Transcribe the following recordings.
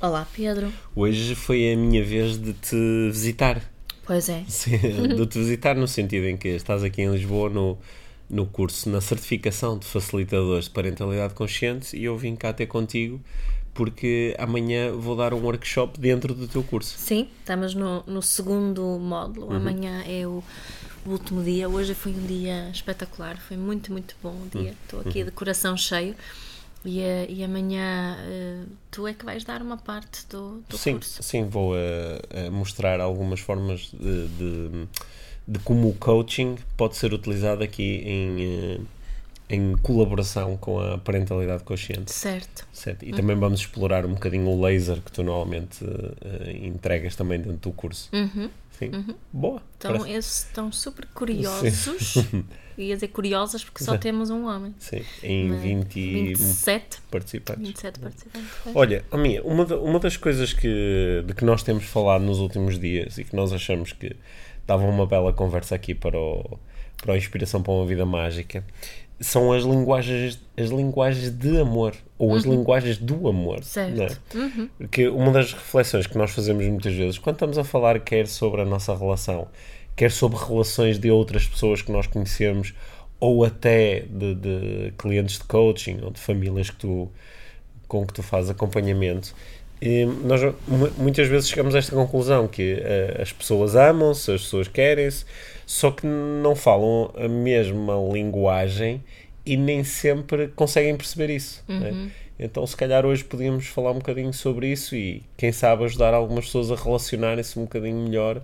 Olá, Pedro. Hoje foi a minha vez de te visitar. Pois é. De te visitar no sentido em que estás aqui em Lisboa no, no curso, na certificação de facilitadores de parentalidade consciente e eu vim cá ter contigo porque amanhã vou dar um workshop dentro do teu curso. Sim, estamos no, no segundo módulo. Uhum. Amanhã é o, o último dia. Hoje foi um dia espetacular. Foi muito, muito bom o Uhum. dia. Estou aqui de coração cheio. E, e amanhã eh, tu é que vais dar uma parte do, do sim, curso. sim, vou eh, mostrar algumas formas de, de, de como o coaching pode ser utilizado aqui em, em colaboração com a parentalidade consciente. Certo. Certo. E também vamos explorar um bocadinho o laser que tu normalmente eh, entregas também dentro do curso. Uhum. Sim. Boa. Então, parece- esses estão super curiosos. Ia dizer curiosas porque só temos um homem. Sim. Em é? 20 e 27. participantes. 27 participantes. Olha, Mia, uma, uma das coisas que, de que nós temos falado nos últimos dias e que nós achamos que dava uma bela conversa aqui para o, para a Inspiração para uma Vida Mágica são as linguagens, as linguagens de amor ou as linguagens do amor. Uhum. Certo. é? Porque uma das reflexões que nós fazemos muitas vezes, quando estamos a falar quer sobre a nossa relação, quer sobre relações de outras pessoas que nós conhecemos, ou até de, de clientes de coaching ou de famílias que tu, com que tu fazes acompanhamento, e nós mu- muitas vezes chegamos a esta conclusão que eh, as pessoas amam-se, as pessoas querem-se, só que não falam a mesma linguagem e nem sempre conseguem perceber isso. né? Então, se calhar hoje podíamos falar um bocadinho sobre isso e, quem sabe, ajudar algumas pessoas a relacionarem-se um bocadinho melhor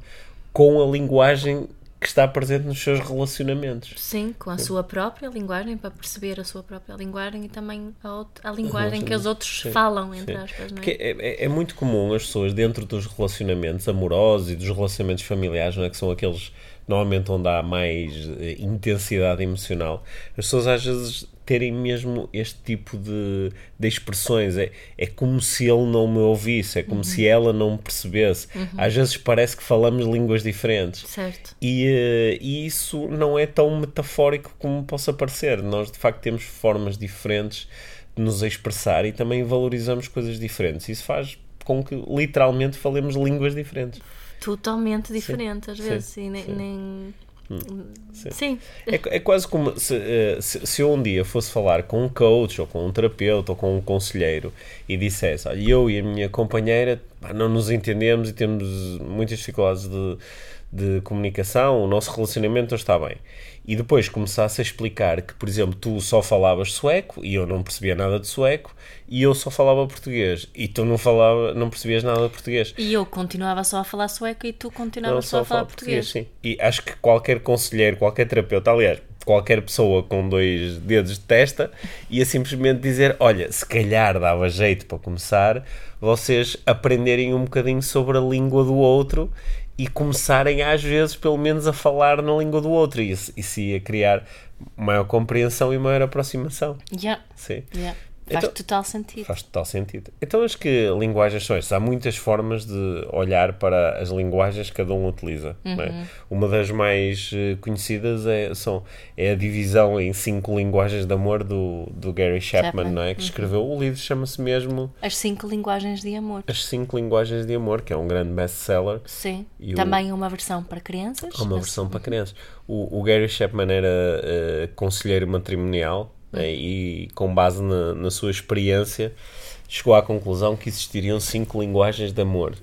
com a linguagem que está presente nos seus relacionamentos. Sim, com a sua própria linguagem, para perceber a sua própria linguagem e também a, out- a linguagem que os outros Sim, falam, entre sim. aspas, não é? É, é- é muito comum as pessoas dentro dos relacionamentos amorosos e dos relacionamentos familiares, não é? que são aqueles normalmente onde há mais eh, intensidade emocional, as pessoas às vezes terem mesmo este tipo de, de expressões. É, é como se ele não me ouvisse, é como se ela não me percebesse. Às vezes parece que falamos línguas diferentes. Certo. E, eh, e isso não é tão metafórico como possa parecer. Nós, de facto, temos formas diferentes de nos expressar e também valorizamos coisas diferentes. Isso faz com que, literalmente, falemos línguas diferentes. Totalmente diferente, às sim, vezes, e nem. sim. Hum, nem- sim. Sim. É, é quase como se, eh, se, se eu um dia fosse falar com um coach, ou com um terapeuta, ou com um conselheiro e dissesse: Olha, eu e a minha companheira não nos entendemos e temos muitas dificuldades de, de comunicação, o nosso relacionamento não está bem. E depois começasse a explicar que, por exemplo, tu só falavas sueco e eu não percebia nada de sueco, e eu só falava português e tu não, falava, não percebias nada de português. E eu continuava só a falar sueco e tu continuavas só a falar português. sim. E acho que qualquer conselheiro, qualquer terapeuta, aliás, qualquer pessoa com dois dedos de testa, ia simplesmente dizer: Olha, se calhar dava jeito para começar, vocês aprenderem um bocadinho sobre a língua do outro e começarem, às vezes, pelo menos, a falar na língua do outro. E isso, isso ia criar maior compreensão e maior aproximação. Yeah, Sim. yeah. Faz Então- total sentido. Faz total sentido. Então, acho que linguagens são estas. Há muitas formas de olhar para as linguagens que cada um utiliza. não é? Uma das mais eh, conhecidas é, são, é a divisão em cinco linguagens de amor do, do Gary Chapman, Chapman, não é? que escreveu o livro, chama-se mesmo As cinco linguagens de amor. As Cinco Linguagens de Amor, que é um grande best-seller. Sim. E o- Também uma versão para crianças. Uma versão para crianças. O, o Gary Chapman era eh, conselheiro matrimonial e, com base na, na sua experiência, chegou à conclusão que existiriam cinco linguagens de amor.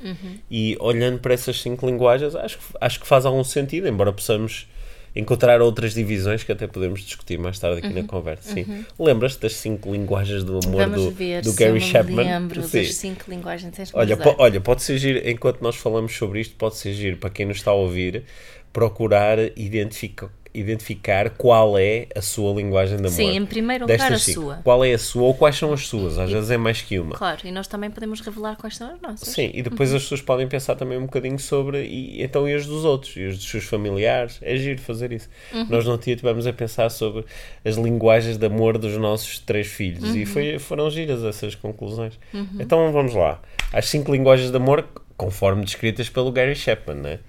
E olhando para essas cinco linguagens, acho, que- acho que faz algum sentido, embora possamos encontrar outras divisões que até podemos discutir mais tarde aqui na conversa. Sim. Lembras-te das cinco linguagens do amor Vamos do, ver do Gary Chapman? lembro Sim. das cinco linguagens. Tens Olha, po- olha, pode ser giro, enquanto nós falamos sobre isto, pode ser giro para quem nos está a ouvir procurar identificar, identificar qual é a sua linguagem de amor. Sim, em primeiro lugar a cinco. sua. Qual é a sua ou quais são as suas? Às vezes é mais que uma. Claro, e nós também podemos revelar quais são as nossas. Sim, e depois Uhum. as pessoas podem pensar também um bocadinho sobre e então e as dos outros, e os dos seus familiares. É giro fazer isso. Uhum. Nós não tivemos a pensar sobre as linguagens de amor dos nossos três filhos Uhum. e foi, foram giras essas conclusões. Então vamos lá. As cinco linguagens de amor, conforme descritas pelo Gary Chapman, né?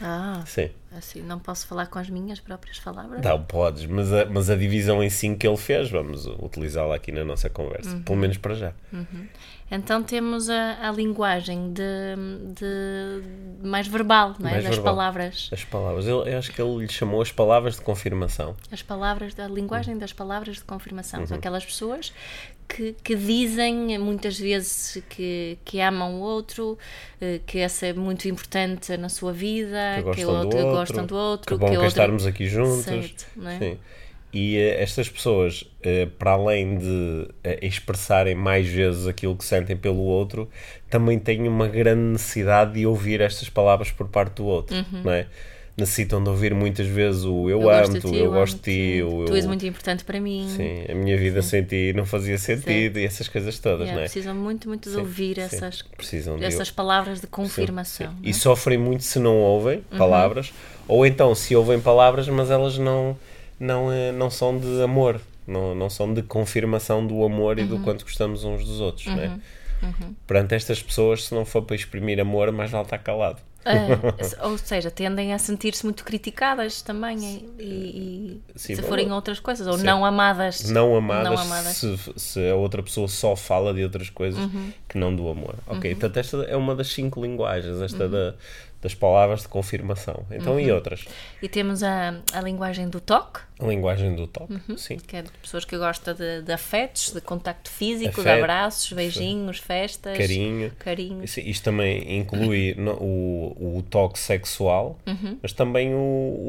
Ah, Sim. assim, não posso falar com as minhas próprias palavras? Não, podes, mas a, mas a divisão em cinco que ele fez, vamos utilizá-la aqui na nossa conversa, Uhum. pelo menos para já. Então temos a, a linguagem de, de mais verbal, não é? Mais das verbal. palavras. As palavras, eu, eu acho que ele lhe chamou as palavras de confirmação. As palavras, a linguagem das palavras de confirmação. Uhum. São aquelas pessoas que, que dizem muitas vezes que, que amam o outro, eh, que essa é muito importante na sua vida, que que, gostam, o do outro, outro, gostam do outro, que bom que que outro... estarmos aqui juntos. Certo, não é? Sim. E eh, estas pessoas, eh, para além de eh, expressarem mais vezes aquilo que sentem pelo outro, também têm uma grande necessidade de ouvir estas palavras por parte do outro, não é? Necessitam de ouvir muitas vezes o eu, Uhum. de amo-te, o eu gosto de ti, o Tu eu... és muito importante para mim. Sim, a minha vida sem ti não fazia sentido e essas coisas todas, Yeah, não é? Precisam muito, muito de Sim, ouvir sim. essas, Precisam de essas palavras de confirmação. Sim. é? E sofrem muito se não ouvem Uhum. palavras, ou então se ouvem palavras, mas elas não, não, eh, não são de amor, não, não são de confirmação do amor Uhum. e do quanto gostamos uns dos outros. É? Perante estas pessoas, se não for para exprimir amor, mais vale estar calado. Ah, ou seja, tendem a sentir-se muito criticadas também e, e- Sim, se bom, forem outras coisas, ou não amadas. Não amadas, Não amadas. Se, se a outra pessoa só fala de outras coisas Uhum. que não do amor. Ok, portanto, esta é uma das cinco linguagens, Uhum. esta da, das palavras de confirmação. Então, e outras? E temos a, a linguagem do toque, A linguagem do toque, Uhum. sim. que é de pessoas que gostam de, de afetos, de contacto físico, de Afeto, abraços, beijinhos, festas, Carinho. carinho. Isso- Isto também inclui no- o, o toque sexual, Uhum. mas também o,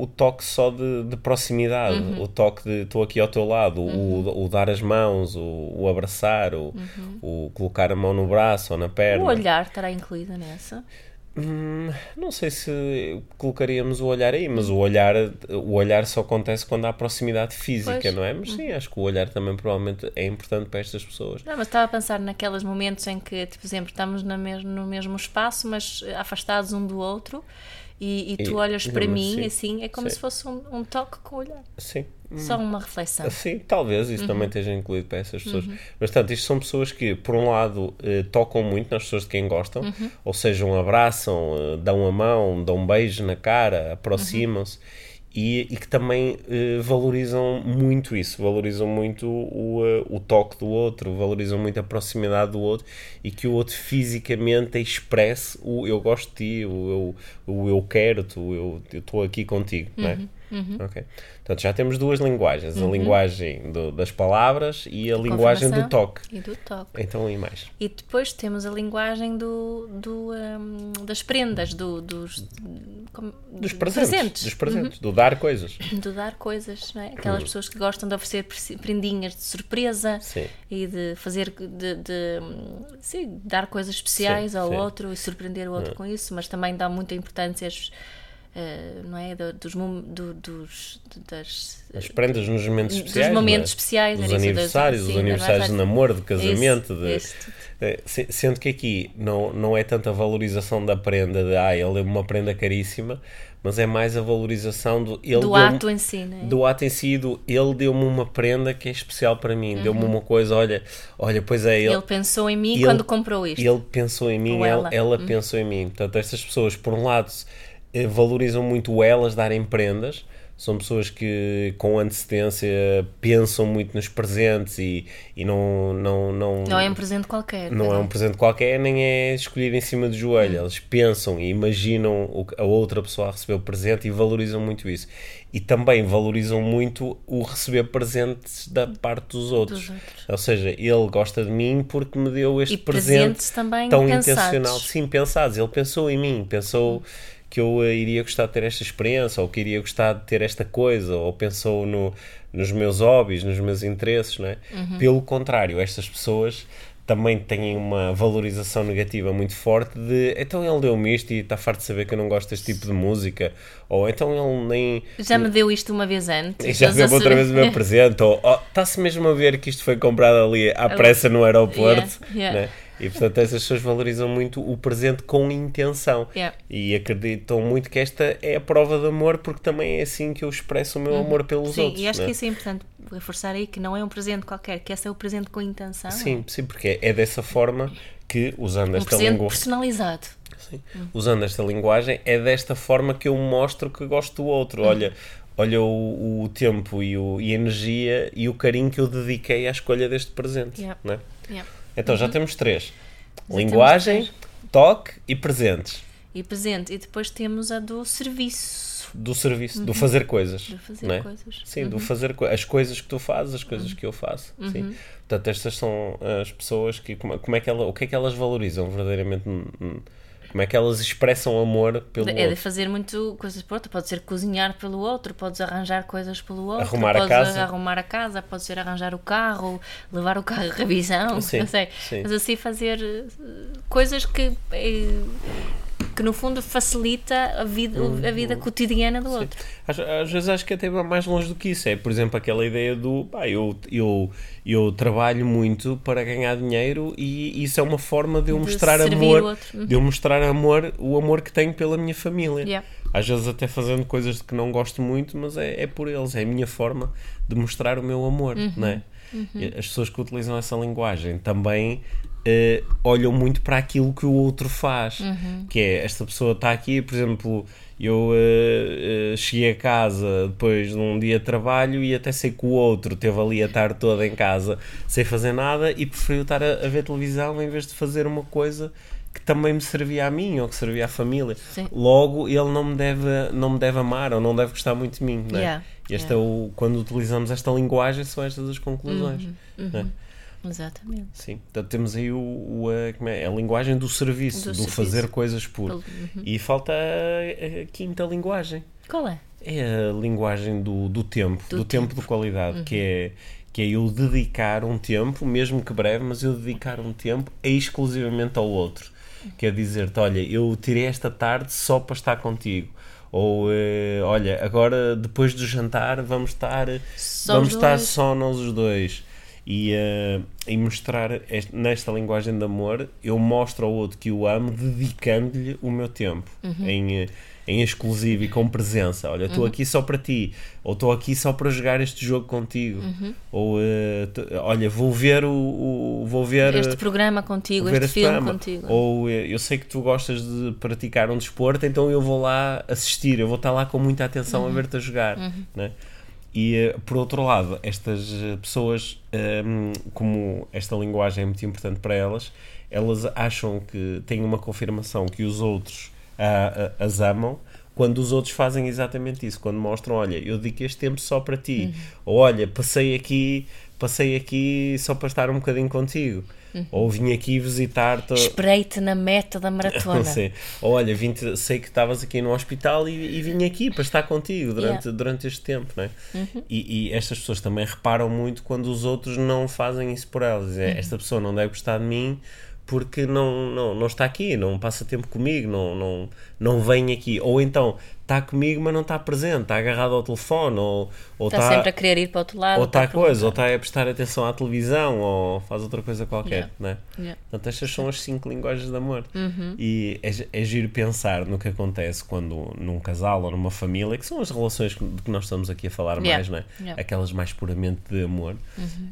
o toque só de, de proximidade, Uhum. o toque de estou aqui ao teu lado, o, o dar as mãos, o, o abraçar, o, o colocar a mão no braço ou na perna. Uhum. O olhar estará incluído nessa. Hum, não sei se colocaríamos o olhar aí, mas o olhar, o olhar só acontece quando há proximidade física, Pois. não é? Mas sim, acho que o olhar também provavelmente é importante para estas pessoas. Não, mas estava a pensar naqueles momentos em que, tipo, por exemplo, estamos na mes no mesmo espaço, mas afastados um do outro, e, e tu E- olhas para mim sim, assim, é como sim. se fosse um, um toque com o olhar. Sim. Só uma reflexão. Sim, talvez isso Uhum. também esteja incluído para essas pessoas. Mas, portanto, isto são pessoas que, por um lado, eh, tocam muito nas pessoas de quem gostam, Uhum. ou seja, um abraçam, eh, dão a mão, dão um beijo na cara, aproximam-se. E, e que também eh, valorizam muito isso, valorizam muito o, eh, o toque do outro, valorizam muito a proximidade do outro e que o outro fisicamente expresse o eu gosto de ti, o eu, o eu quero-te, eu estou aqui contigo, não é? Uhum. Ok. Portanto, já temos duas linguagens: a linguagem do- das palavras e a linguagem do toque. E do toque. Então, e mais? E depois temos a linguagem do, do, hum, das prendas, do, dos, como- Dos presentes. presentes. Dos presentes, do dar coisas. de dar coisas, não é? Aquelas pessoas que gostam de oferecer pre- prendinhas de surpresa Sim. e de fazer, de, de, sim, dar coisas especiais Sim, ao outro e surpreender o outro com isso, mas também dá muita importância às, eh, não é? Do- dos, do- dos, das, As prendas nos momentos Dos especiais. momentos não é? especiais, Dos isso, das- aniversários, sim, os aniversários de namoro, de casamento. Isso, de. Eh, se- Sendo que aqui não, não é tanto a valorização da prenda, de ah, ele deu-me uma prenda caríssima, mas é mais a valorização do. Ele do deu-me- ato em si, não é? do ato em si, do ele deu-me uma prenda que é especial para mim, deu-me Uhum. uma coisa, olha, olha, pois é, ele, Ele pensou em mim ele- quando comprou isto. ele pensou em mim, Ou ela, ela. Uhum. ela pensou em mim. Portanto, estas pessoas, por um lado, valorizam muito elas darem prendas. São pessoas que, com antecedência, pensam muito nos presentes e, e não, não, não, Não é um presente qualquer. não é um presente qualquer, nem é escolhido em cima do joelho. Eles pensam e imaginam a outra pessoa a receber o presente e valorizam muito isso. E também valorizam muito o receber presentes da parte dos outros. Dos outros. Ou seja, ele gosta de mim porque me deu este E presente tão pensados. intencional. Sim, pensados. Ele pensou em mim, pensou que eu eh, iria gostar de ter esta experiência, ou que iria gostar de ter esta coisa, ou pensou no, nos meus hobbies, nos meus interesses, não é? Uhum. Pelo contrário, estas pessoas também têm uma valorização negativa muito forte de então ele deu-me isto e está farto de saber que eu não gosto deste tipo de música, ou então ele nem. Já me deu isto uma vez antes. Já deu outra vez o meu presente, ou oh, está-se mesmo a ver que isto foi comprado ali à pressa no aeroporto. Yeah, yeah. Né? E portanto essas pessoas valorizam muito o presente com intenção yeah. e acreditam muito que esta é a prova de amor porque também é assim que eu expresso o meu uhum. amor pelos sim, outros. Sim, e acho né? que isso é importante reforçar aí que não é um presente qualquer, que esse é o presente com intenção. Sim, sim, porque é dessa forma que usando um esta língua personalizado. Sim. Uhum. Usando esta linguagem é desta forma que eu mostro que gosto do outro. Uhum. Olha, olha o, o tempo e, o, e a energia e o carinho que eu dediquei à escolha deste presente. Yeah. Né? Yeah. Então já uhum. temos três linguagem, toque e presentes. E presente. E depois temos a do serviço. Do serviço, uhum. do fazer coisas. Do fazer é? coisas. Sim, uhum. do fazer co as coisas que tu fazes, as coisas uhum. que eu faço. Sim. Portanto, estas são as pessoas que. Como, como é que ela, o que é que elas valorizam verdadeiramente? Como é que elas expressam amor pelo é outro? É de fazer muito coisas por outro. Pode ser cozinhar pelo outro, podes arranjar coisas pelo outro, arrumar podes a casa. arrumar a casa, pode ser arranjar o carro, levar o carro a revisão, sim, não sei. Sim. Mas assim fazer eh, coisas que eh, que no fundo facilita a vida, a vida cotidiana do Sim. outro. Às, às, vezes acho que até vai mais longe do que isso. É, por exemplo, aquela ideia do pá, eu, eu, eu trabalho muito para ganhar dinheiro e isso é uma forma de eu De mostrar amor. Uhum. de eu mostrar amor, o amor que tenho pela minha família. Yeah. Às vezes até fazendo coisas de que não gosto muito, mas é, é por eles, é a minha forma de mostrar o meu amor, Uhum. não é? As pessoas que utilizam essa linguagem também eh, olham muito para aquilo que o outro faz. Uhum. Que é, esta pessoa está aqui, por exemplo, eu eh, eh, cheguei a casa depois de um dia de trabalho e até sei que o outro teve ali a tarde toda em casa sem fazer nada e preferiu estar a, a ver televisão em vez de fazer uma coisa que também me servia a mim ou que servia à família. Sim. Logo, ele não me deve, não me deve amar ou não deve gostar muito de mim. Não é? Yeah, Este yeah. é o, quando utilizamos esta linguagem, são estas as conclusões. Uhum, é? Exatamente. Sim, portanto temos aí o, o a, como é, a linguagem do serviço, Do do, serviço. fazer coisas por. Uhum. E falta a, a quinta linguagem. Qual é? É a linguagem do, do tempo, do, Do tempo. tempo. de qualidade, que é que é eu dedicar um tempo, mesmo que breve, mas eu dedicar um tempo exclusivamente ao outro. Quer dizer-te, olha, eu tirei esta tarde só para estar contigo. Ou, eh, olha, agora depois do jantar vamos estar, Só vamos os estar só nós os dois. E, eh, e mostrar este- nesta linguagem de amor, eu mostro ao outro que o amo dedicando-lhe o meu tempo Uhum. em, eh, em exclusivo e com presença. Olha, estou aqui só para ti, ou estou aqui só para jogar este jogo contigo, Uhum. ou t- olha, vou ver o, o- vou ver Este programa contigo, este este filme programa. contigo. Ou eu sei que tu gostas de praticar um desporto, então eu vou lá assistir, eu vou estar lá com muita atenção Uhum. a ver-te a jogar. né? E eh, por outro lado, estas eh, pessoas, ehm, como esta linguagem é muito importante para elas, elas acham que têm uma confirmação que os outros ah, ah, as amam. Quando os outros fazem exatamente isso, quando mostram, olha, eu dedico este tempo só para ti, ou olha, passei aqui, passei aqui só para estar um bocadinho contigo, ou vim aqui visitar-te, Esperei-te na meta da maratona. Sim. Ou olha, sei que estavas aqui no hospital e, e vim aqui para estar contigo durante, Yeah. durante este tempo, não é? E, e estas pessoas também reparam muito quando os outros não fazem isso por elas. Dizem, Esta pessoa não deve gostar de mim porque não, não, não está aqui, não passa tempo comigo, não, não, não vem aqui. Ou então está comigo, mas não está presente, está agarrado ao telefone, ou, ou Está sempre a querer ir para o outro lado. ou está para coisa, ou está a prestar atenção à televisão, ou faz outra coisa qualquer, Yeah. não é? Yeah. Portanto, estas são as cinco linguagens de amor. Uhum. E é, é giro pensar no que acontece quando num casal ou numa família, que são as relações de que nós estamos aqui a falar Yeah. mais, não é? Yeah. Aquelas mais puramente de amor.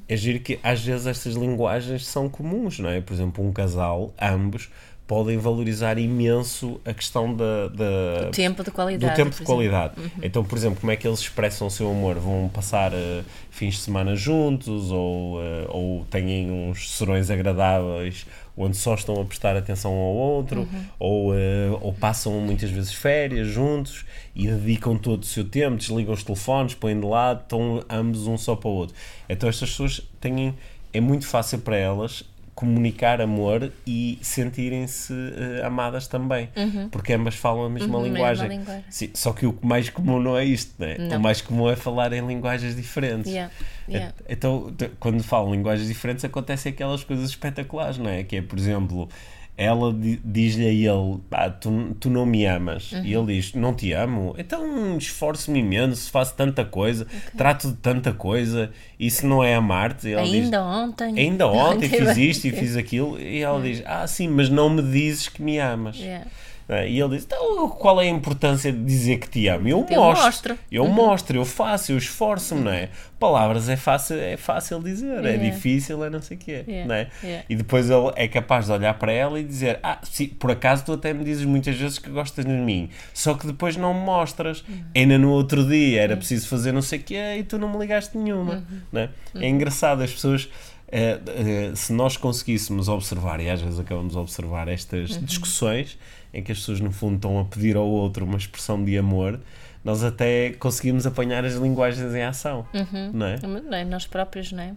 É giro que às vezes estas linguagens são comuns, não é? Por exemplo, um casal, ambos, podem valorizar imenso a questão da, da- Do tempo de qualidade. do tempo de qualidade. Então, por exemplo, como é que eles expressam o seu amor? Vão passar eh, fins de semana juntos ou, eh, ou têm uns serões agradáveis onde só estão a prestar atenção um ao outro ou, eh, ou passam muitas vezes férias juntos e dedicam todo o seu tempo, desligam os telefones, põem de lado, estão ambos um só para o outro. Então estas pessoas têm, é muito fácil para elas comunicar amor e sentirem-se uh, amadas também, uhum. porque ambas falam a mesma uhum, linguagem. linguagem. Sim, só que o mais comum não é isto, né? Não. o mais comum é falar em linguagens diferentes. Yeah. Yeah. Então, quando falam linguagens diferentes, acontecem aquelas coisas espetaculares, não é? Que é, por exemplo, ela diz-lhe a ele: ah, tu, tu não me amas. Uhum. E ele diz: Não te amo. Então esforço-me imenso, faço tanta coisa, okay. trato de tanta coisa. Isso não é amar-te? Ainda diz, ontem. Ainda ontem fiz isto e fiz aquilo. E ela diz: Ah, sim, mas não me dizes que me amas. Yeah. É? E ele diz: então, qual é a importância de dizer que te amo? Eu, eu mostro, mostro. Eu uhum. mostro, eu faço, eu esforço-me, não é? Palavras é fácil, é fácil dizer, é yeah. é difícil, é não sei o quê, yeah. não é? Yeah. E depois ele é capaz de olhar para ela e dizer: Ah, sim, por acaso tu até me dizes muitas vezes que gostas de mim, só que depois não me mostras. Uhum. Ainda no outro dia era uhum. preciso fazer não sei o quê e tu não me ligaste nenhuma, uhum. não é? É uhum. engraçado, as pessoas. Uh, uh, se nós conseguíssemos observar, e às vezes acabamos de observar estas uhum. discussões, em que as pessoas no fundo estão a pedir ao outro uma expressão de amor, nós até conseguimos apanhar as linguagens em ação, uhum. não é? Não é? Nós próprios, não é?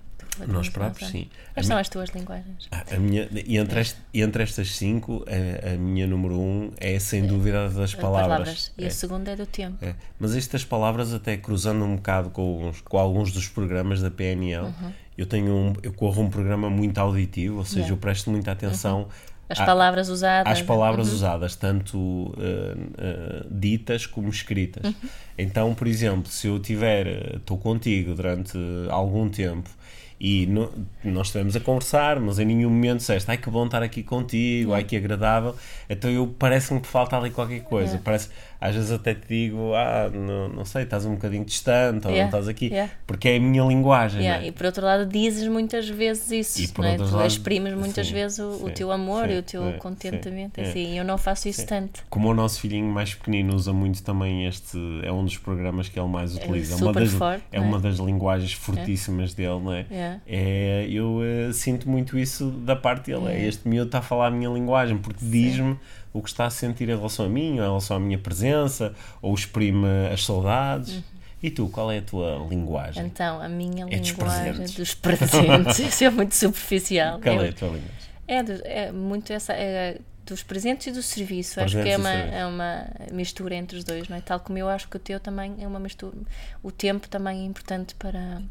Nós próprios, sim. Quais são as tuas linguagens? A, a minha, e entre, este, entre estas cinco, a, a, minha número um é sem dúvida das palavras. palavras. E é. a segunda é do tempo. É. Mas estas palavras, até cruzando um bocado com, com alguns dos programas da PNL, uhum. eu tenho um, eu corro um programa muito auditivo, ou seja, yeah. eu presto muita atenção uhum. As palavras usadas. Às palavras uhum. usadas, tanto uh, uh, ditas como escritas. Uhum. Então, por exemplo, se eu tiver, estou contigo durante algum tempo e no, nós estivemos a conversar, mas em nenhum momento disseste, ai que bom estar aqui contigo, ai que agradável. Então eu parece-me que falta ali qualquer coisa. É. Parece, às vezes até te digo, ah, não, não sei, estás um bocadinho distante ou yeah. não estás aqui, yeah. porque é a minha linguagem. Yeah. É? E por outro lado, dizes muitas vezes isso, e por não é? tu exprimes muitas sim, vezes o, sim, o, teu amor sim, e o teu contentamento. Assim, eu não faço isso tanto. Como o nosso filhinho mais pequenino usa muito também este, é um dos programas que ele mais é utiliza. É, uma das, forte, é uma das linguagens fortíssimas dele, não é? é eu uh, sinto muito isso da parte dele. É. Este miúdo está a falar a minha linguagem, porque diz-me o que está a sentir em relação a mim, ou em relação à minha presença, ou exprime as saudades. Uhum. E tu, qual é a tua linguagem? Então, a minha é linguagem dos presentes. Dos presentes. Isso é muito superficial. Qual é a tua linguagem? É, é muito essa. É, dos presentes e do serviço. Presentes acho que é uma, é uma mistura entre os dois, não é? Tal como eu acho que o teu também é uma mistura. O tempo também é importante para,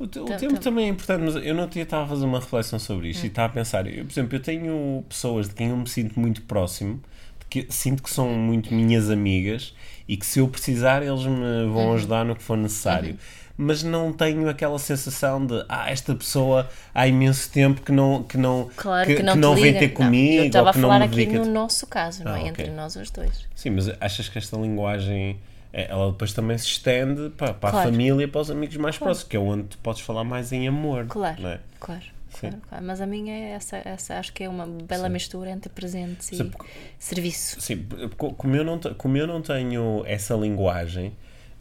o, o tempo também é importante, mas eu não tinha estava a fazer uma reflexão sobre isto hum. e estava a pensar, eu, por exemplo, eu tenho pessoas de quem eu me sinto muito próximo, que sinto que são muito minhas amigas e que se eu precisar eles me vão uhum. ajudar no que for necessário. Uhum. Mas não tenho aquela sensação de ah, esta pessoa há imenso tempo que não, que não, claro que, que não, que não vem ter comigo. Não, eu estava a falar aqui no nosso caso, não é? Ah, okay. Entre nós os dois. Sim, mas achas que esta linguagem é, ela depois também se estende para, para claro. a família e para os amigos mais claro. próximos, que é onde tu podes falar mais em amor. Claro, é? claro, claro, claro, Mas a minha é essa, essa acho que é uma bela sim. mistura entre presentes e serviço. Sim, como eu, não, como eu não tenho essa linguagem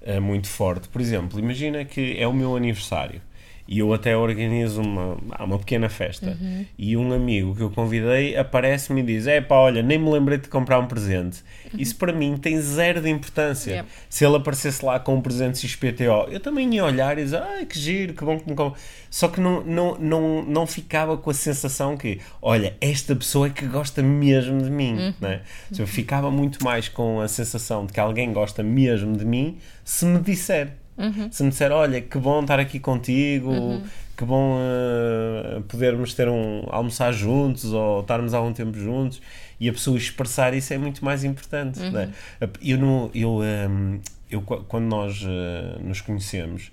é, muito forte, por exemplo, imagina que é o meu aniversário e eu até organizo uma, uma pequena festa uhum. e um amigo que eu convidei aparece-me e diz é pá, olha, nem me lembrei de comprar um presente uhum. isso para mim tem zero de importância yep. se ele aparecesse lá com um presente XPTO eu também ia olhar e dizer, ai que giro, que bom que me compra só que não, não, não, não ficava com a sensação que, olha, esta pessoa é que gosta mesmo de mim, uhum. né? eu ficava muito mais com a sensação de que alguém gosta mesmo de mim se me disser Uhum. Se me disser, olha, que bom estar aqui contigo, uhum. que bom uh, podermos ter um almoçar juntos ou estarmos algum tempo juntos e a pessoa expressar isso é muito mais importante. Uhum. Né? Eu, eu, um, ehm, eu, quando nós uh, nos conhecemos,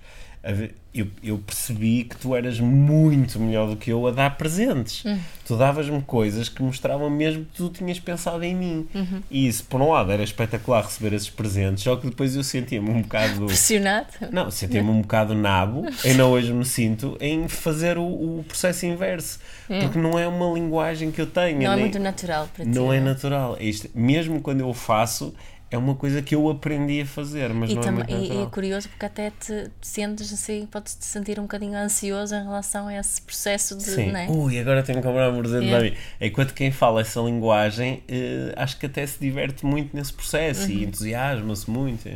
eu, eu, percebi que tu eras muito melhor do que eu a dar presentes. Uhum. Tu davas-me coisas que mostravam mesmo que tu tinhas pensado em mim. Uhum. E isso, por um lado, era espetacular receber esses presentes, só que depois eu sentia-me um bocado. Pressionado? Não, sentia-me um bocado nabo, ainda hoje me sinto, em fazer o, o processo inverso. Uhum. Porque não é uma linguagem que eu tenho. Não é nem, é muito natural para ti. Não é natural. É isto, mesmo quando eu faço, é uma coisa que eu aprendi a fazer, mas e não também, é muito e, e é curioso porque até te, te sentes assim, podes-te sentir um bocadinho ansioso em relação a esse processo de. Sim. Né? Ui, agora tenho que comprar um presente para mim. Enquanto quem fala essa linguagem, uh, acho que até se diverte muito nesse processo uhum. e entusiasma-se muito.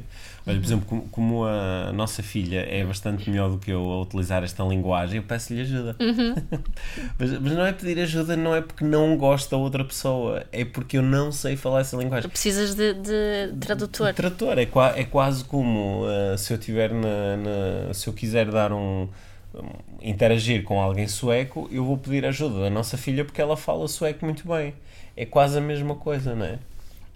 Olha, por exemplo, como, como, a nossa filha é bastante melhor do que eu a utilizar esta linguagem, eu peço-lhe ajuda. Uhum. mas, mas, não é pedir ajuda, não é porque não gosto da outra pessoa, é porque eu não sei falar essa linguagem. Precisas de, de tradutor. De, de tradutor, é, qua, é quase como uh, se eu tiver na, na, se eu quiser dar um interagir com alguém sueco, eu vou pedir ajuda da nossa filha porque ela fala sueco muito bem. É quase a mesma coisa, não é?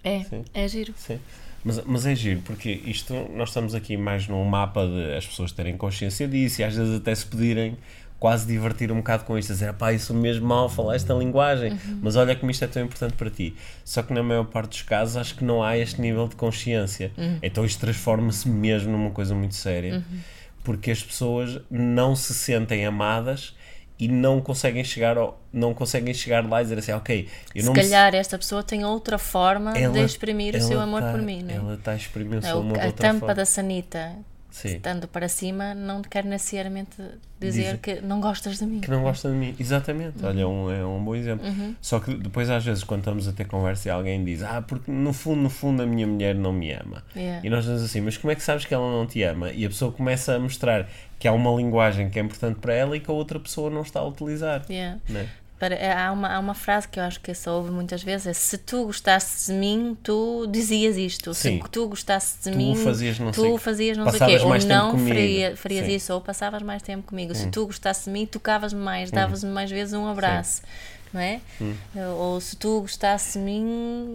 É, Sim. é giro. Sim. Mas, mas é giro, porque isto, nós estamos aqui mais num mapa de as pessoas terem consciência disso e às vezes até se pedirem quase divertir um bocado com isto, dizer, pá, isso mesmo mal falar esta linguagem, uhum. mas olha como isto é tão importante para ti. Só que na maior parte dos casos acho que não há este nível de consciência. Uhum. Então isto transforma-se mesmo numa coisa muito séria, uhum. porque as pessoas não se sentem amadas e não conseguem chegar ao, não conseguem chegar lá e dizer assim, ok, eu Se não calhar me... esta pessoa tem outra forma ela, de exprimir o seu amor tá, por mim, não é? Ela está a exprimir o seu amor A tampa da sanita Sim. estando para cima, não quer necessariamente dizer Diz, que não gostas de mim. Que não gosta de mim, exatamente. Uhum. Olha, é um, é um bom exemplo. Uhum. Só que depois, às vezes, quando estamos a ter conversa e alguém diz, ah, porque no fundo, no fundo, a minha mulher não me ama. Yeah. E nós dizemos assim, mas como é que sabes que ela não te ama? E a pessoa começa a mostrar que há uma linguagem que é importante para ela e que a outra pessoa não está a utilizar. Yeah. Né? Para, é, há, uma, há uma frase que eu acho que se ouve muitas vezes: é, se tu gostasses de mim, tu dizias isto. Sim. Se tu gostasses de tu mim, fazias não tu fazias não sei o quê. Ou não faria, farias Sim. isso, ou passavas mais tempo comigo. Hum. Se tu gostasses de mim, tocavas-me mais, hum. davas-me mais vezes um abraço. Sim. Não é? Hum. Ou se tu gostasses de mim,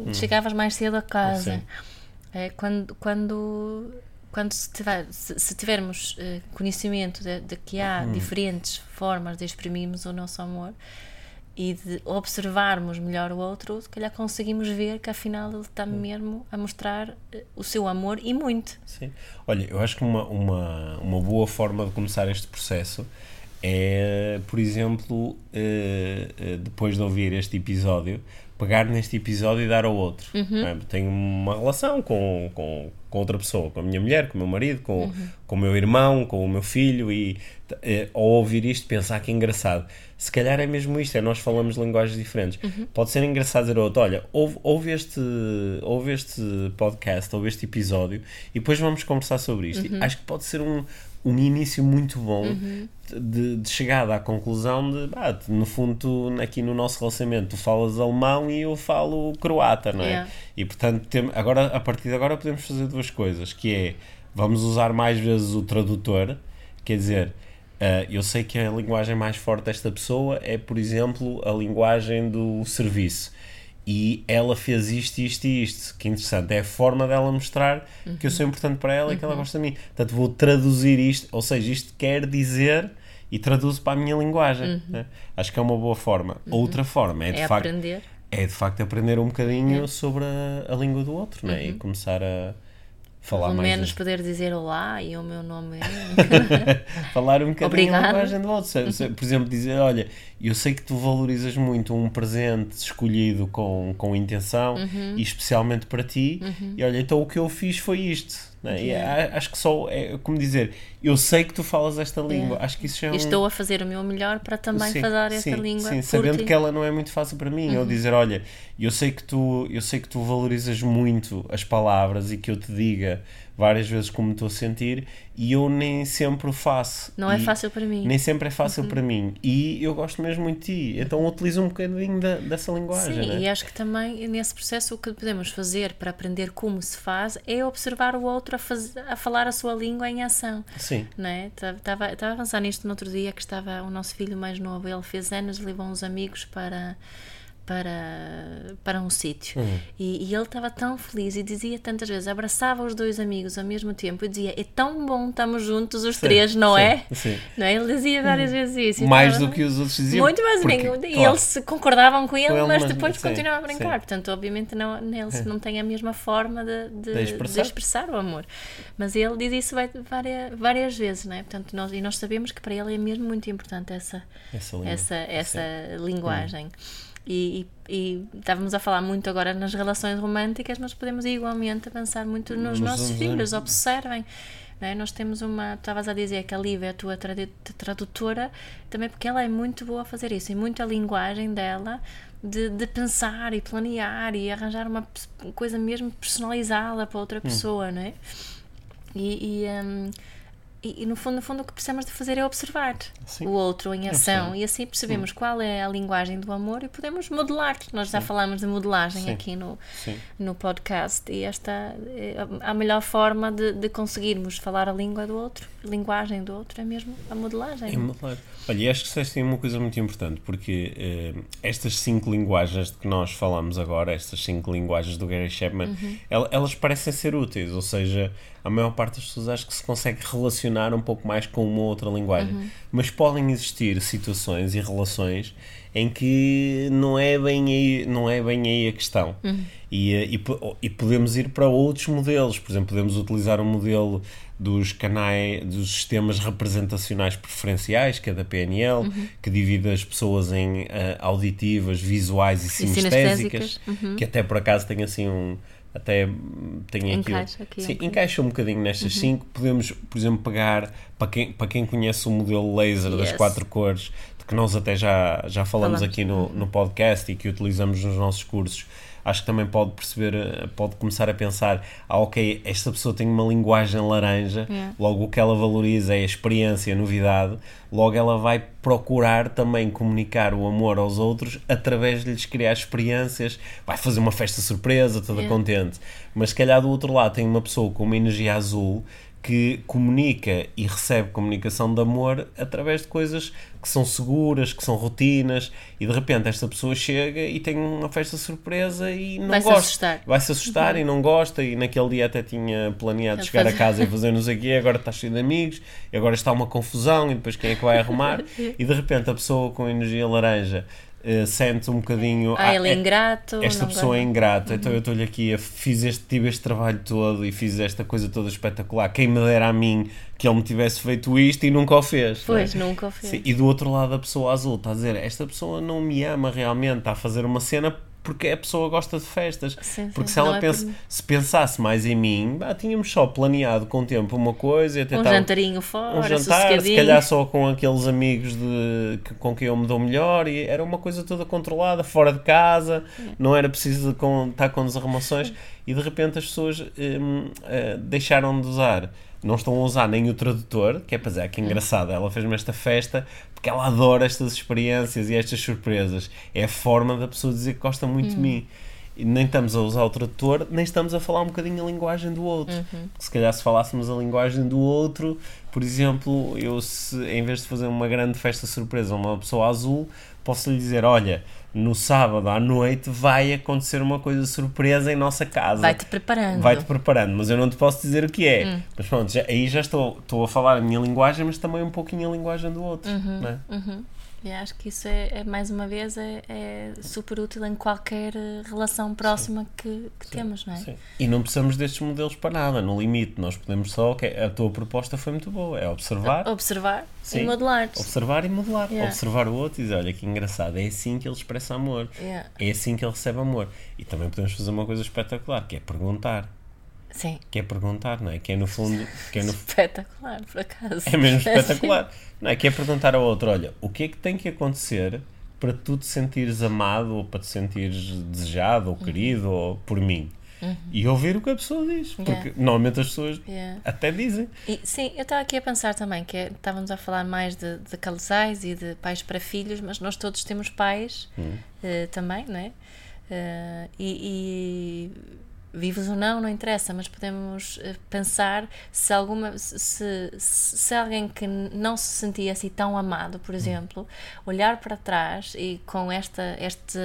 hum. chegavas mais cedo a casa. É, quando, quando quando se, tiver, se, se tivermos uh, conhecimento de, de, que há hum. diferentes formas de exprimirmos o nosso amor, e de observarmos melhor o outro, se calhar conseguimos ver que afinal ele está mesmo a mostrar eh, o seu amor e muito. Sim. Olha, eu acho que uma, uma, uma boa forma de começar este processo é, por exemplo, eh, eh, depois de ouvir este episódio, pegar neste episódio e dar ao outro. Uhum. É? Tenho uma relação com, com, com outra pessoa, com a minha mulher, com o meu marido, com, uhum. com o meu irmão, com o meu filho, e ao ouvir isto pensar que é engraçado se calhar é mesmo isto, é nós falamos linguagens diferentes. Uhum. Pode ser engraçado dizer outro, olha, ouve, ouve, este, ouve este podcast, ouve este episódio e depois vamos conversar sobre isto. Uhum. Acho que pode ser um, um início muito bom uhum. de, de chegada à conclusão de, ah, no fundo, tu, aqui no nosso relacionamento, tu falas alemão e eu falo croata, não é? Yeah. E portanto, tem, agora, a partir de agora podemos fazer duas coisas, que é, vamos usar mais vezes o tradutor, quer dizer Uh, eu sei que a linguagem mais forte desta pessoa é, por exemplo, a linguagem do serviço. E ela fez isto, isto e isto. Que interessante. É a forma dela mostrar uhum. que eu sou importante para ela e que ela uhum. gosta de mim. Portanto, vou traduzir isto. Ou seja, isto quer dizer e traduzo para a minha linguagem. Uhum. Né? Acho que é uma boa forma. Uhum. Outra forma é de é facto. Aprender. É de facto aprender um bocadinho sobre a, a língua do outro né? e começar a falar Pelo mais menos de... poder dizer olá e o meu nome é. falar um bocadinho a linguagem do outro. Por exemplo, dizer: Olha, eu sei que tu valorizas muito um presente escolhido com, com intenção uhum. e especialmente para ti, uhum. e olha, então o que eu fiz foi isto. Né? Yeah. acho que só é como dizer, eu sei que tu falas esta língua, yeah. acho que isso já é um... Estou a fazer o meu melhor para também sim, falar esta sim, língua. Sim, sabendo que ela não é muito fácil para mim, uhum. ou dizer, olha, eu sei que tu, eu sei que tu valorizas muito as palavras e que eu te diga várias vezes como estou a sentir e eu nem sempre o faço. Não é fácil para mim. Nem sempre é fácil uhum. para mim. E eu gosto mesmo muito de ti. Então utilizo um bocadinho da, dessa linguagem. Sim, né? e acho que também nesse processo o que podemos fazer para aprender como se faz é observar o outro a, faz, a falar a sua língua em ação. Sim. Estava, estava a avançar nisto no outro dia que estava o nosso filho mais novo, ele fez anos, levou uns amigos para para, para um sítio. Uhum. E, e, ele estava tão feliz e dizia tantas vezes, abraçava os dois amigos ao mesmo tempo e dizia: É tão bom, estamos juntos os sim, três, não sim, é? Sim. Não é? Ele dizia várias uhum. vezes isso. Mais do que os outros diziam. Muito mais porque, claro. E eles concordavam com ele, com ele mas, mas depois continuavam a brincar. Portanto, obviamente, não, eles é. não têm a mesma forma de, de, de, expressar. de, expressar. o amor. Mas ele diz isso várias, várias vezes, não é? Portanto, nós, e nós sabemos que para ele é mesmo muito importante essa, essa, essa, essa linguagem. Uhum. E, e, e, estávamos a falar muito agora nas relações românticas, mas podemos igualmente pensar muito nos, nos nossos filhos. Observem. É? Nós temos uma. Estavas a dizer que a Lívia é a tua tradutora, também porque ela é muito boa a fazer isso e muito a linguagem dela de, de pensar e planear e arranjar uma coisa mesmo personalizada para outra hum. pessoa, hum. não é? E, e um, e, e, no fundo, no fundo o que precisamos de fazer é observar Sim. o outro em ação e assim percebemos Sim. qual é a linguagem do amor e podemos modelar. Nós Sim. já falamos de modelagem aqui no, no podcast e esta é a melhor forma de, de, conseguirmos falar a língua do outro, a linguagem do outro é mesmo a modelagem. É modelar. Olha, e acho que vocês têm uma coisa muito importante porque eh, estas cinco linguagens de que nós falamos agora, estas cinco linguagens do Gary Chapman, uhum. elas parecem ser úteis, ou seja, a maior parte das pessoas acho que se consegue relacionar um pouco mais com uma outra linguagem. Uhum. Mas podem existir situações e relações em que não é bem aí, não é bem aí a questão. Uhum. E, eh, e, e, podemos ir para outros modelos. Por exemplo, podemos utilizar o um modelo dos canais, dos sistemas representacionais preferenciais, que é da PNL, uhum. que divide as pessoas em uh, auditivas, visuais e, e sinestésicas, uhum. que até por acaso tem assim um até tem aqui, aqui sim, um encaixa um bocadinho nestas 5 uhum. podemos por exemplo pegar para quem, para quem conhece o modelo laser yes. das quatro cores de que nós até já, já falamos, falamos. aqui no, no podcast e que utilizamos nos nossos cursos acho que também pode perceber, eh, pode começar a pensar: ah, ok, esta pessoa tem uma linguagem laranja, yeah. logo o que ela valoriza é a experiência, a novidade, logo ela vai procurar também comunicar o amor aos outros através de lhes criar experiências, vai fazer uma festa surpresa, toda yeah. contente. Mas se calhar do outro lado tem uma pessoa com uma energia azul que comunica e recebe comunicação de amor através de coisas que são seguras, que são rotinas, e de repente esta pessoa chega e tem uma festa surpresa e não vai gosta. Assustar. Vai se assustar uhum. e não gosta, e naquele dia até tinha planeado chegar a casa e fazer o quê, agora está cheio de amigos, e agora está uma confusão, e depois quem é que vai arrumar? e de repente a pessoa com energia laranja uh, sente um bocadinho. Ah, ele é ingrato. Esta pessoa é ingrata, então uhum. então eu estou-lhe aqui, fiz este, tive este trabalho todo e fiz esta coisa toda espetacular. Quem me dera a mim que ele me tivesse feito isto e nunca o fez. Pois, é? nunca o fez. Sim, e do outro lado, a pessoa azul está a dizer: Esta pessoa não me ama realmente, está a fazer uma cena porque a pessoa gosta de festas. Sim, porque sim, se ela é pensa, por... se pensasse mais em mim, bah, tínhamos só planeado com o tempo uma coisa e até um jantarinho fora, um jantar, se calhar só com aqueles amigos de, que, com quem eu me dou melhor e era uma coisa toda controlada, fora de casa, é. não era preciso com, estar com desarrumações e de repente as pessoas hum, uh, deixaram de usar não estão a usar nem o tradutor, que é para dizer que engraçado, ela fez-me esta festa porque ela adora estas experiências e estas surpresas. É a forma da pessoa dizer que gosta muito de mim. E nem estamos a usar o tradutor, nem estamos a falar um bocadinho a linguagem do outro. Uhum. Se calhar se falássemos a linguagem do outro, por exemplo, eu se em vez de fazer uma grande festa surpresa a uma pessoa azul, posso lhe dizer, olha, no sábado à noite vai acontecer uma coisa surpresa em nossa casa. Vai-te preparando. Vai-te preparando, mas eu não te posso dizer o que é. Hum. Mas pronto, já, aí já estou, estou a falar a minha linguagem, mas também um pouquinho a linguagem do outro. Uhum, né? uhum. E acho que isso é, é mais uma vez, é, é, super útil em qualquer eh, relação próxima que, que temos, não é? Sim. E não precisamos destes modelos para nada, no limite. Nós podemos só, ok, a tua proposta foi muito boa, é observar. Observar sim, e modelar. Observar e modelar. Yeah. Observar o outro e dizer, olha que engraçado, é assim que ele expressa amor. Yeah. É assim que ele recebe amor. E também podemos fazer uma coisa espetacular, que é perguntar. Sim. Que é perguntar, não é? Que é no fundo. Que é no... Espetacular, por acaso. É mesmo espetacular. Não é? Que é perguntar ao outro: olha, o que é que tem que acontecer para tu te sentires amado ou para te sentires desejado ou querido uhum. ou por mim? Uhum. E ouvir o que a pessoa diz. Porque yeah. normalmente as pessoas yeah. até dizem. E, sim, eu estava aqui a pensar também que é, estávamos a falar mais de, de casais e de pais para filhos, mas nós todos temos pais uhum. uh, também, não é? Uh, e, e vivos ou não, não interessa, mas podemos eh, pensar se alguma se, se alguém que não se sentia assim tão amado, por exemplo, olhar para trás e com esta este,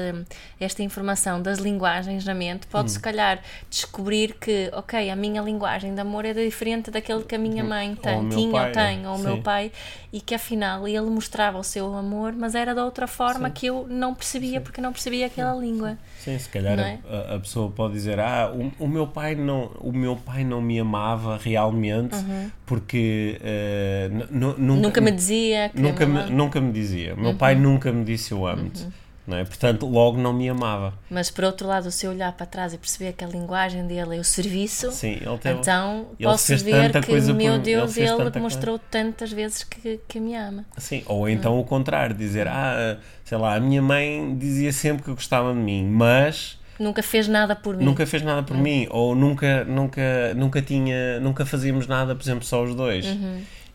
esta informação das linguagens na mente, pode hum. se calhar descobrir que, ok, a minha linguagem de amor é diferente daquele que a minha hum. mãe tem, ou tinha pai, ou tem, ou o meu pai, e que afinal ele mostrava o seu amor, mas era de outra forma Sim. que eu não percebia Sim. porque não percebia aquela língua. Sim, se calhar é? a, a, pessoa pode dizer, ah, o, o, meu pai não, o meu pai não me amava realmente uhum. porque uh, nunca, nunca me dizia nunca me, nunca me dizia. Meu uhum. pai nunca me disse eu amo-te. Uhum. Não é? Portanto, logo não me amava. Mas por outro lado, se eu olhar para trás e perceber que a linguagem dele é o serviço, Sim, ele teve, então ele posso ver que, coisa por meu mim, Deus, ele ele, tanta demonstrou tantas vezes que, que me ama. Sim, ou então o contrário, dizer, ah, sei lá, a minha mãe dizia sempre que gostava de mim, mas Nunca fez nada por mim. nunca fez nada por mim, ou nunca, nunca, nunca tinha, nunca fazíamos nada, por exemplo, só os dois.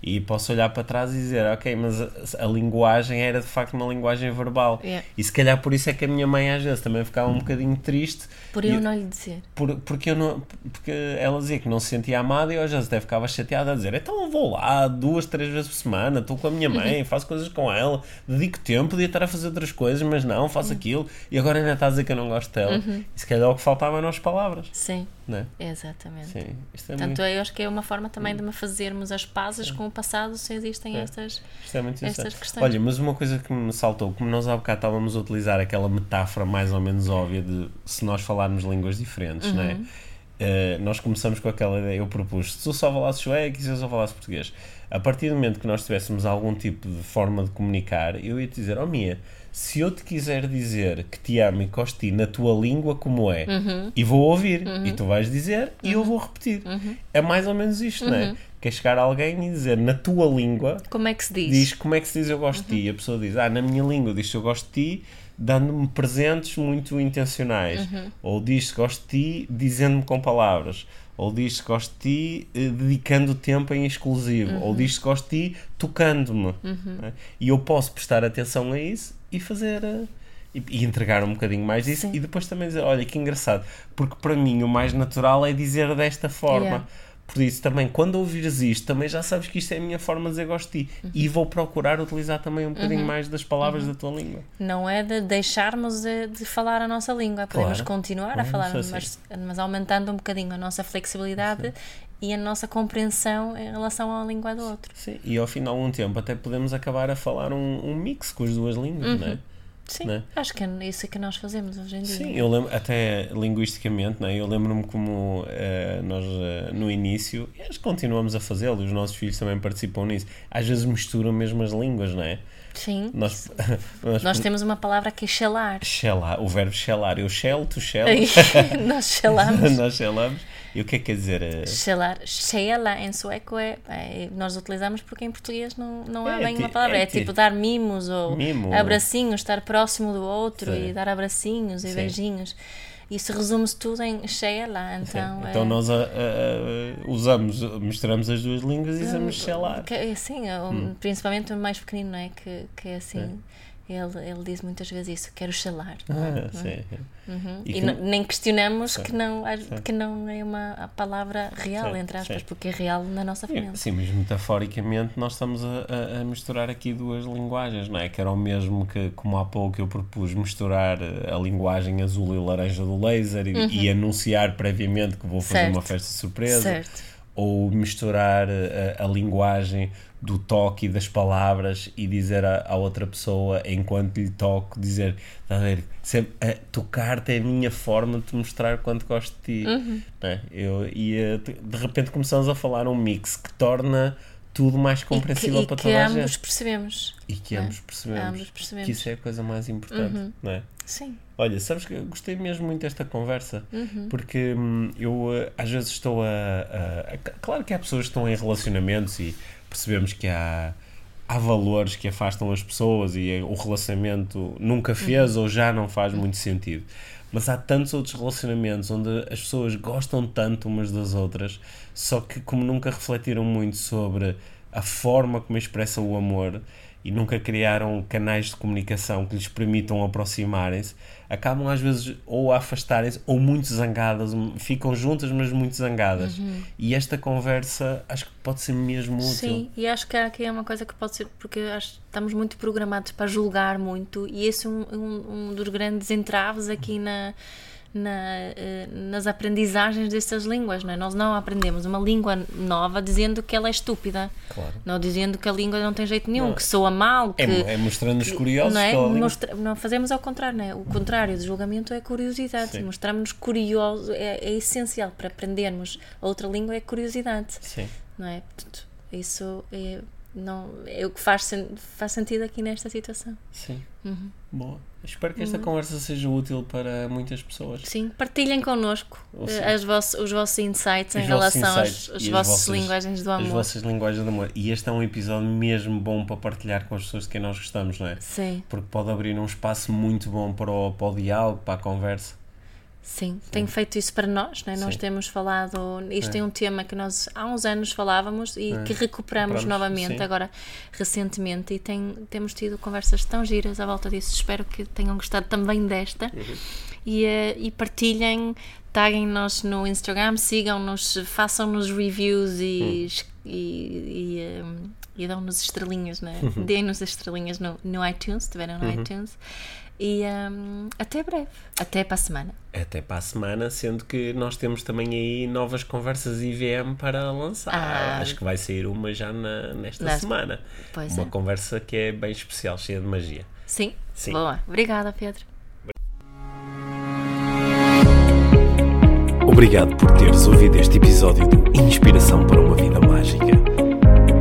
E posso olhar para trás e dizer, ok, mas a, a linguagem era de facto uma linguagem verbal. Yeah. E se calhar por isso é que a minha mãe às vezes também ficava um bocadinho triste. Por E- eu não lhe dizer. por, porque, eu não, porque ela dizia que não se sentia amada e eu às vezes até ficava chateada a dizer então eu vou lá duas, três vezes por semana, estou com a minha mãe, faço coisas com ela, dedico tempo, podia estar a fazer outras coisas, mas não, faço aquilo e agora ainda está a dizer que eu não gosto dela. E se calhar o que faltava eram as palavras, Sim, não é? exatamente. Sim, isto é, Portanto, muito, eu acho que é uma forma também de me fazermos as pazes com o passado se existem É. estas. é estas questões. Olha, mas uma coisa que me saltou, como nós há bocado estávamos a utilizar aquela metáfora mais ou menos óbvia de se nós falarmos línguas diferentes, não é? Eh, nós começamos com aquela ideia, eu propus, se tu só falasses sueco e se eu só falasse português, a partir do momento que nós tivéssemos algum tipo de forma de comunicar, eu ia te dizer, oh Mia, se eu te quiser dizer que te amo e gosto de ti na tua língua como é, e vou ouvir, e tu vais dizer, e eu vou repetir. É mais ou menos isto, não é? Que é chegar alguém e dizer na tua língua, Como é que se diz? diz como é que se diz eu gosto de ti. E a pessoa diz, ah, na minha língua diz eu gosto de ti, dando-me presentes muito intencionais. Ou diz gosto de ti, dizendo-me com palavras. Ou diz gosto de ti, eh, dedicando tempo em exclusivo. Ou diz gosto de ti, tocando-me. né? E eu posso prestar atenção a isso e fazer. eh, e, e entregar um bocadinho mais disso Sim. e depois também dizer, olha que engraçado, porque para mim o mais natural é dizer desta forma. Yeah. Por isso, também, quando ouvires isto, também já sabes que isto é a minha forma de dizer gosto de ti. Uhum. E vou procurar utilizar também um bocadinho mais das palavras da tua língua. Não é de deixarmos de, de falar a nossa língua. Podemos Claro. continuar a falar, isso é mas, mas aumentando um bocadinho a nossa flexibilidade e a nossa compreensão em relação à língua do outro. Sim. E ao final de um tempo até podemos acabar a falar um, um mix com as duas línguas, não é? Sim, Né? acho que é isso que nós fazemos hoje em dia. Sim, eu lembro, até linguisticamente, né? eu lembro-me como eh, nós eh, no início, e acho que continuamos a fazê-lo, os nossos filhos também participam nisso, às vezes misturam mesmo as línguas, não é? Sim. Nós, nós, Nós temos uma palavra que é shelar. Shelar, o verbo shelar, eu shell, tu shell, nós shelamos. nós shellamos, e o que é que quer dizer? eh, Shelar, shela em sueco é, é- nós utilizamos porque em português não, não há É, bem uma palavra. é É, ti- tipo dar mimos ou Mimo. abracinhos, estar próximo do outro Sim. e dar abracinhos e Sim. beijinhos. Isso resume-se tudo em shela, então. Sim. é- Então nós a- a- usamos, misturamos as duas línguas e dizemos shelar. Que, é é, Hum. principalmente o mais pequenino, não é? Que, que é assim. Ele, ele diz muitas vezes isso, quero xalar. Ah, sim. Uhum. E E, que- nem questionamos Sim. que não, que não é uma palavra real, Sim, entre aspas, sim. porque é real na nossa família. Sim, mas metaforicamente nós estamos a, a- misturar aqui duas linguagens, não é? Que era o mesmo que, como há pouco eu propus, misturar eh, a linguagem azul e laranja do laser e, e anunciar previamente que vou fazer Uhum. Certo. uma festa surpresa. Certo. Ou misturar eh, a, a linguagem do toque e das palavras e dizer à, outra pessoa, enquanto lhe toco, dizer, está a ver, sempre, eh, tocar-te é a minha forma de te mostrar quanto gosto de ti. Uhum. é? Eu, e eh, de repente começamos a falar um mix que torna tudo mais compreensível e que, para e que toda a ambos gente. percebemos. E que é? ambos percebemos, Ambos percebemos. que isso é a coisa mais importante, não é? Sim. Olha, sabes que gostei mesmo muito desta conversa Uhum. porque hum, eu eh, às vezes estou a, a- a- Claro que há pessoas que estão em relacionamentos e percebemos que há, há valores que afastam as pessoas e eh, o relacionamento nunca fez ou já não faz muito sentido. Mas há tantos outros relacionamentos onde as pessoas gostam tanto umas das outras, só que como nunca refletiram muito sobre a forma como expressam o amor e nunca criaram canais de comunicação que lhes permitam aproximarem-se, acabam às vezes ou a afastarem-se ou muito zangadas, ficam juntas, mas muito zangadas. E esta conversa acho que pode ser mesmo útil. Sim, e acho que aqui é uma coisa que pode ser, porque acho estamos muito programados para julgar muito, e esse é um, um, um dos grandes entraves aqui na, na, eh, nas aprendizagens destas línguas. Não é? Nós não aprendemos uma língua nova dizendo que ela é estúpida, Claro. não dizendo que a língua não tem jeito nenhum, Não. que soa mal, que. É, é mostrando-nos curiosos não é? Mostra- não fazemos ao contrário, não é? O contrário do julgamento é curiosidade. Sim. Mostrarmos-nos curiosos é, é essencial para aprendermos outra língua é curiosidade Sim. não é? Portanto, isso é, não, é o que faz, faz sentido aqui nesta situação. Sim. Uhum. Boa. Espero que esta uhum. conversa seja útil para muitas pessoas. Sim, partilhem connosco eh, as vossos, os vossos insights os em relação insights vossas linguagens do amor. As vossas linguagens do amor. E este é um episódio mesmo bom para partilhar com as pessoas de quem nós gostamos, não é? Sim. Porque pode abrir um espaço muito bom para o, para o diálogo, para a conversa. Sim, Sim, tenho feito isso para nós, né? nós temos falado, isto é. é um tema que nós há uns anos falávamos e é. que recuperamos novamente Sim. agora recentemente e tem, temos tido conversas tão giras à volta disso, espero que tenham gostado também desta uhum. e, uh, e partilhem, taguem-nos no Instagram, sigam-nos, façam-nos reviews e, uhum. e, e, um, e dão-nos estrelinhas, né? Uhum. deem-nos as estrelinhas no, no iTunes, se estiverem no uhum. iTunes e um, até breve. Até para a semana. Até para a semana, sendo que nós temos também aí novas conversas IVM para lançar. Ah, Acho que vai sair uma já na, nesta nas... semana. Pois uma é. conversa que é bem especial, cheia de magia. Sim. Sim. Boa. Obrigada, Pedro. Obrigado por teres ouvido este episódio de Inspiração para uma Vida Mágica.